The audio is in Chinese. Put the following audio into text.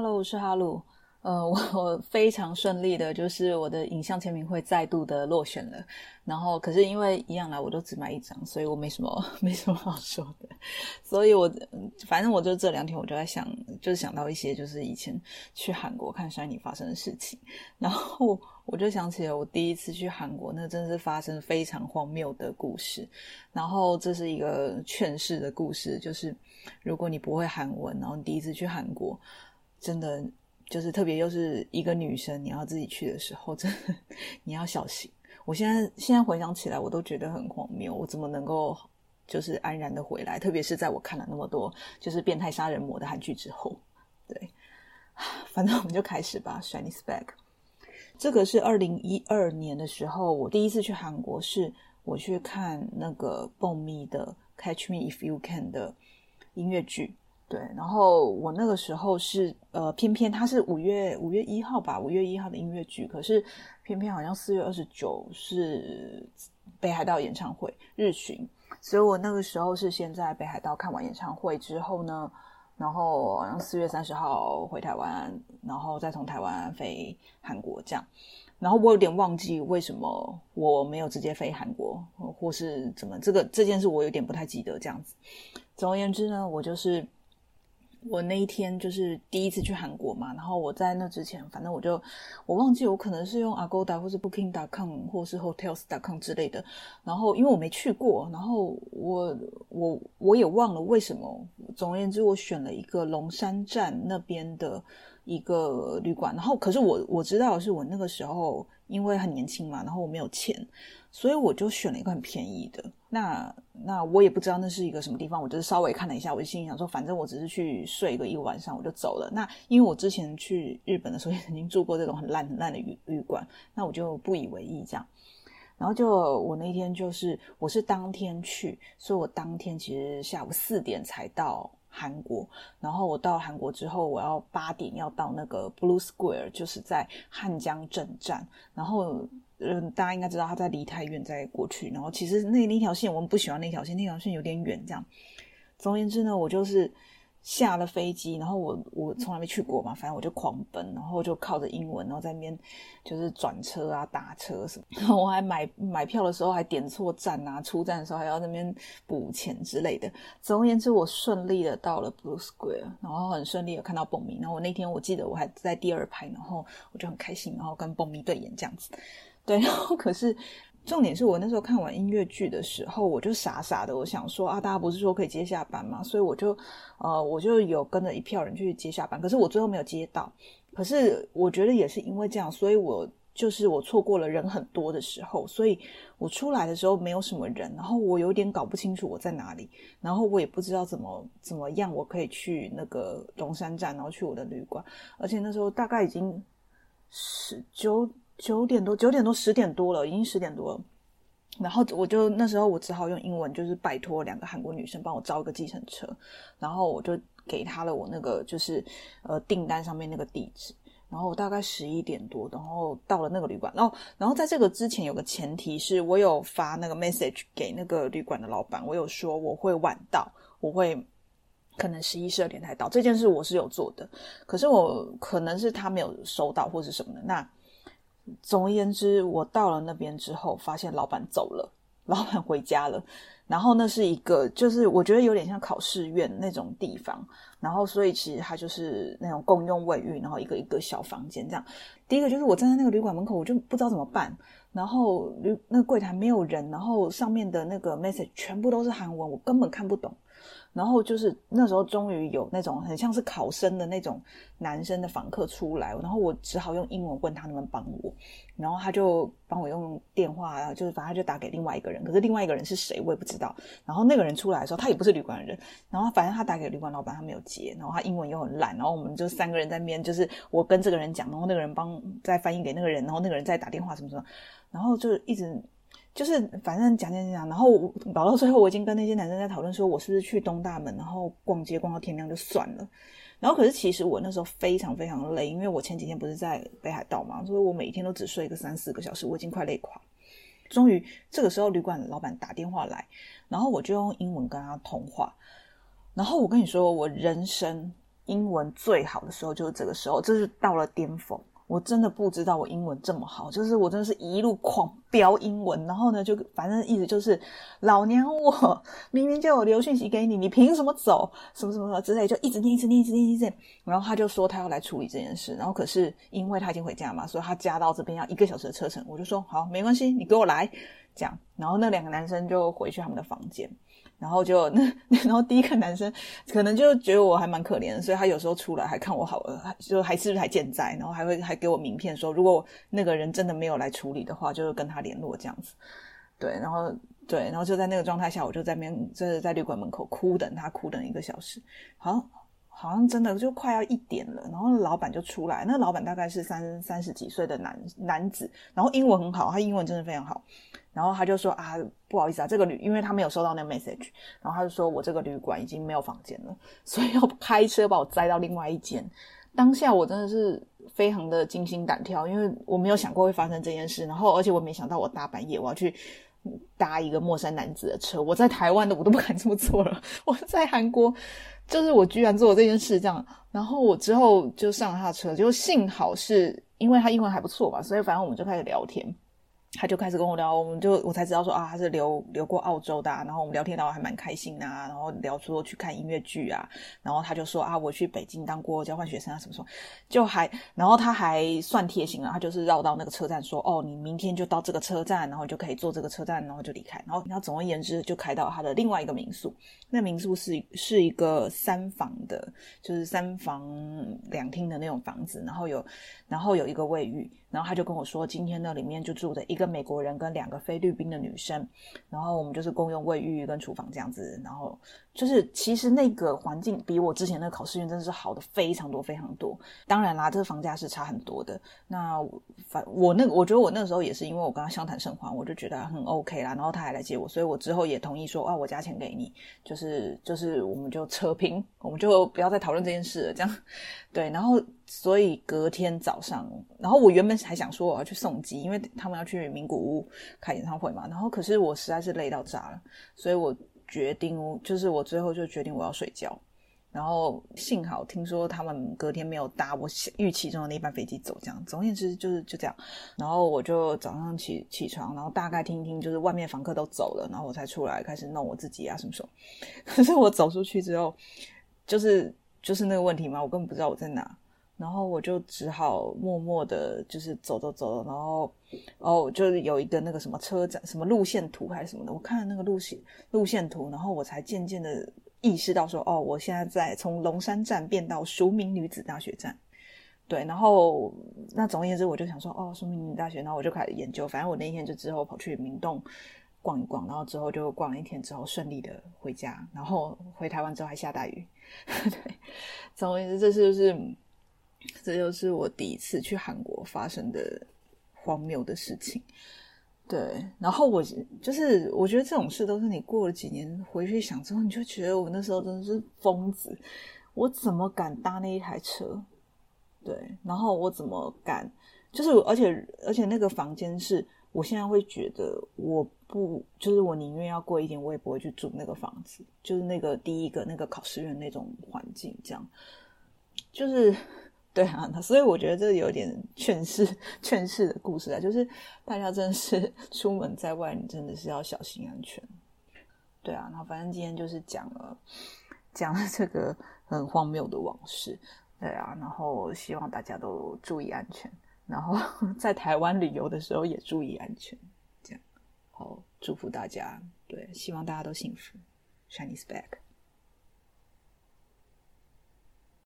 Hello，我是哈鲁。呃，我我非常顺利的，就是我的影像签名会再度的落选了。然后，可是因为一样来，我都只买一张，所以我没什么 没什么好说的。所以我反正我就这两天我就在想，就是想到一些就是以前去韩国看山尼发生的事情。然后我就想起了我第一次去韩国，那真是发生非常荒谬的故事。然后这是一个劝世的故事，就是如果你不会韩文，然后你第一次去韩国，真的。就是特别又是一个女生，你要自己去的时候，真的你要小心。我现在现在回想起来，我都觉得很荒谬，我怎么能够就是安然的回来？特别是在我看了那么多就是变态杀人魔的韩剧之后，对，反正我们就开始吧。Chinese bag，这个是二零一二年的时候，我第一次去韩国，是我去看那个蹦咪的《Catch Me If You Can》的音乐剧。对，然后我那个时候是呃，偏偏他是五月五月一号吧，五月一号的音乐剧，可是偏偏好像四月二十九是北海道演唱会日巡，所以我那个时候是先在北海道看完演唱会之后呢，然后好像四月三十号回台湾，然后再从台湾飞韩国这样，然后我有点忘记为什么我没有直接飞韩国，或是怎么这个这件事我有点不太记得这样子。总而言之呢，我就是。我那一天就是第一次去韩国嘛，然后我在那之前，反正我就我忘记我可能是用 Agoda 或是 Booking.com 或是 Hotels.com 之类的，然后因为我没去过，然后我我我也忘了为什么。总而言之，我选了一个龙山站那边的一个旅馆，然后可是我我知道是我那个时候因为很年轻嘛，然后我没有钱。所以我就选了一个很便宜的，那那我也不知道那是一个什么地方，我就是稍微看了一下，我就心里想说，反正我只是去睡个一晚上，我就走了。那因为我之前去日本的时候 也曾经住过这种很烂很烂的旅旅馆，那我就不以为意这样。然后就我那天就是我是当天去，所以我当天其实下午四点才到韩国，然后我到韩国之后，我要八点要到那个 Blue Square，就是在汉江镇站，然后。嗯，大家应该知道他在离太远再过去，然后其实那那条线我们不喜欢那条线，那条线有点远。这样，总而言之呢，我就是下了飞机，然后我我从来没去过嘛，反正我就狂奔，然后就靠着英文，然后在那边就是转车啊、打车什么。然后我还买买票的时候还点错站啊，出站的时候还要那边补钱之类的。总而言之，我顺利的到了 Blue Square，然后很顺利的看到蹦咪。然后我那天我记得我还在第二排，然后我就很开心，然后跟蹦咪对眼这样子。对，然后可是重点是我那时候看完音乐剧的时候，我就傻傻的，我想说啊，大家不是说可以接下班吗？所以我就呃，我就有跟着一票人去接下班，可是我最后没有接到。可是我觉得也是因为这样，所以我就是我错过了人很多的时候，所以我出来的时候没有什么人，然后我有点搞不清楚我在哪里，然后我也不知道怎么怎么样我可以去那个龙山站，然后去我的旅馆，而且那时候大概已经十九。九点多，九点多，十点多了，已经十点多了。然后我就那时候我只好用英文，就是拜托两个韩国女生帮我招个计程车。然后我就给他了我那个就是呃订单上面那个地址。然后我大概十一点多，然后到了那个旅馆。然后然后在这个之前有个前提是我有发那个 message 给那个旅馆的老板，我有说我会晚到，我会可能十一十二点才到。这件事我是有做的，可是我可能是他没有收到或是什么的那。总而言之，我到了那边之后，发现老板走了，老板回家了。然后那是一个，就是我觉得有点像考试院那种地方。然后所以其实它就是那种共用卫浴，然后一个一个小房间这样。第一个就是我站在那个旅馆门口，我就不知道怎么办。然后那个柜台没有人，然后上面的那个 message 全部都是韩文，我根本看不懂。然后就是那时候，终于有那种很像是考生的那种男生的访客出来，然后我只好用英文问他能不能帮我，然后他就帮我用电话，就是反正就打给另外一个人，可是另外一个人是谁我也不知道。然后那个人出来的时候，他也不是旅馆的人，然后反正他打给旅馆老板，他没有接，然后他英文又很烂，然后我们就三个人在面，就是我跟这个人讲，然后那个人帮再翻译给那个人，然后那个人再打电话什么什么，然后就一直。就是反正讲讲讲，然后搞到最后，我已经跟那些男生在讨论，说我是不是去东大门，然后逛街逛到天亮就算了。然后可是其实我那时候非常非常累，因为我前几天不是在北海道嘛，所以我每天都只睡个三四个小时，我已经快累垮。终于这个时候，旅馆老板打电话来，然后我就用英文跟他通话。然后我跟你说，我人生英文最好的时候就是这个时候，这是到了巅峰。我真的不知道我英文这么好，就是我真的是一路狂飙英文，然后呢，就反正意思就是，老娘我明明就有留讯息给你，你凭什么走？什么什么什么之类，就一直念，一直念，一直念，一直念。然后他就说他要来处理这件事，然后可是因为他已经回家嘛，所以他加到这边要一个小时的车程。我就说好，没关系，你给我来这样。然后那两个男生就回去他们的房间。然后就那，然后第一个男生可能就觉得我还蛮可怜的，所以他有时候出来还看我好，就还是不是还健在，然后还会还给我名片说，如果那个人真的没有来处理的话，就跟他联络这样子。对，然后对，然后就在那个状态下，我就在面就是在旅馆门口哭等他，哭等一个小时，好好像真的就快要一点了，然后老板就出来，那老板大概是三三十几岁的男男子，然后英文很好，他英文真的非常好。然后他就说啊，不好意思啊，这个旅，因为他没有收到那个 message，然后他就说我这个旅馆已经没有房间了，所以要开车把我载到另外一间。当下我真的是非常的惊心胆跳，因为我没有想过会发生这件事，然后而且我没想到我大半夜我要去搭一个陌生男子的车，我在台湾的我都不敢这么做了，我在韩国就是我居然做了这件事这样，然后我之后就上了他的车，就幸好是因为他英文还不错吧，所以反正我们就开始聊天。他就开始跟我聊，我们就我才知道说啊，他是留留过澳洲的，然后我们聊天聊还蛮开心啊，然后聊说去看音乐剧啊，然后他就说啊，我去北京当过交换学生啊，什么什么，就还，然后他还算贴心了，他就是绕到那个车站说，哦，你明天就到这个车站，然后就可以坐这个车站，然后就离开，然后然后总而言之就开到他的另外一个民宿，那民宿是是一个三房的，就是三房两厅的那种房子，然后有然后有一个卫浴。然后他就跟我说，今天那里面就住着一个美国人跟两个菲律宾的女生，然后我们就是共用卫浴跟厨房这样子，然后就是其实那个环境比我之前那个考试院真的是好的非常多非常多。当然啦，这个房价是差很多的。那反我那我觉得我那时候也是因为我跟他相谈甚欢，我就觉得很 OK 啦，然后他还来接我，所以我之后也同意说啊，我加钱给你，就是就是我们就扯平，我们就不要再讨论这件事了，这样 对，然后。所以隔天早上，然后我原本还想说我要去送机，因为他们要去名古屋开演唱会嘛。然后可是我实在是累到炸了，所以我决定，就是我最后就决定我要睡觉。然后幸好听说他们隔天没有搭我预期中的那班飞机走，这样。总而言之就是就这样。然后我就早上起起床，然后大概听听，就是外面房客都走了，然后我才出来开始弄我自己啊什么什么。可是我走出去之后，就是就是那个问题嘛，我根本不知道我在哪。然后我就只好默默的，就是走走走，然后，哦，就是有一个那个什么车站，什么路线图还是什么的，我看了那个路线路线图，然后我才渐渐的意识到说，哦，我现在在从龙山站变到淑明女子大学站，对，然后那总而言之，我就想说，哦，淑明女子大学，然后我就开始研究，反正我那一天就之后跑去明洞逛一逛，然后之后就逛了一天之后顺利的回家，然后回台湾之后还下大雨，对，总而言之，这是就是。这就是我第一次去韩国发生的荒谬的事情，对。然后我就是，我觉得这种事都是你过了几年回去想之后，你就觉得我那时候真的是疯子，我怎么敢搭那一台车？对，然后我怎么敢？就是，而且而且那个房间是，我现在会觉得我不，就是我宁愿要贵一点，我也不会去住那个房子，就是那个第一个那个考试院那种环境，这样，就是。对啊，所以我觉得这有点劝世劝世的故事啊，就是大家真的是出门在外，你真的是要小心安全。对啊，然后反正今天就是讲了讲了这个很荒谬的往事。对啊，然后希望大家都注意安全，然后 在台湾旅游的时候也注意安全。这样好，祝福大家。对，希望大家都幸福。Chinese back。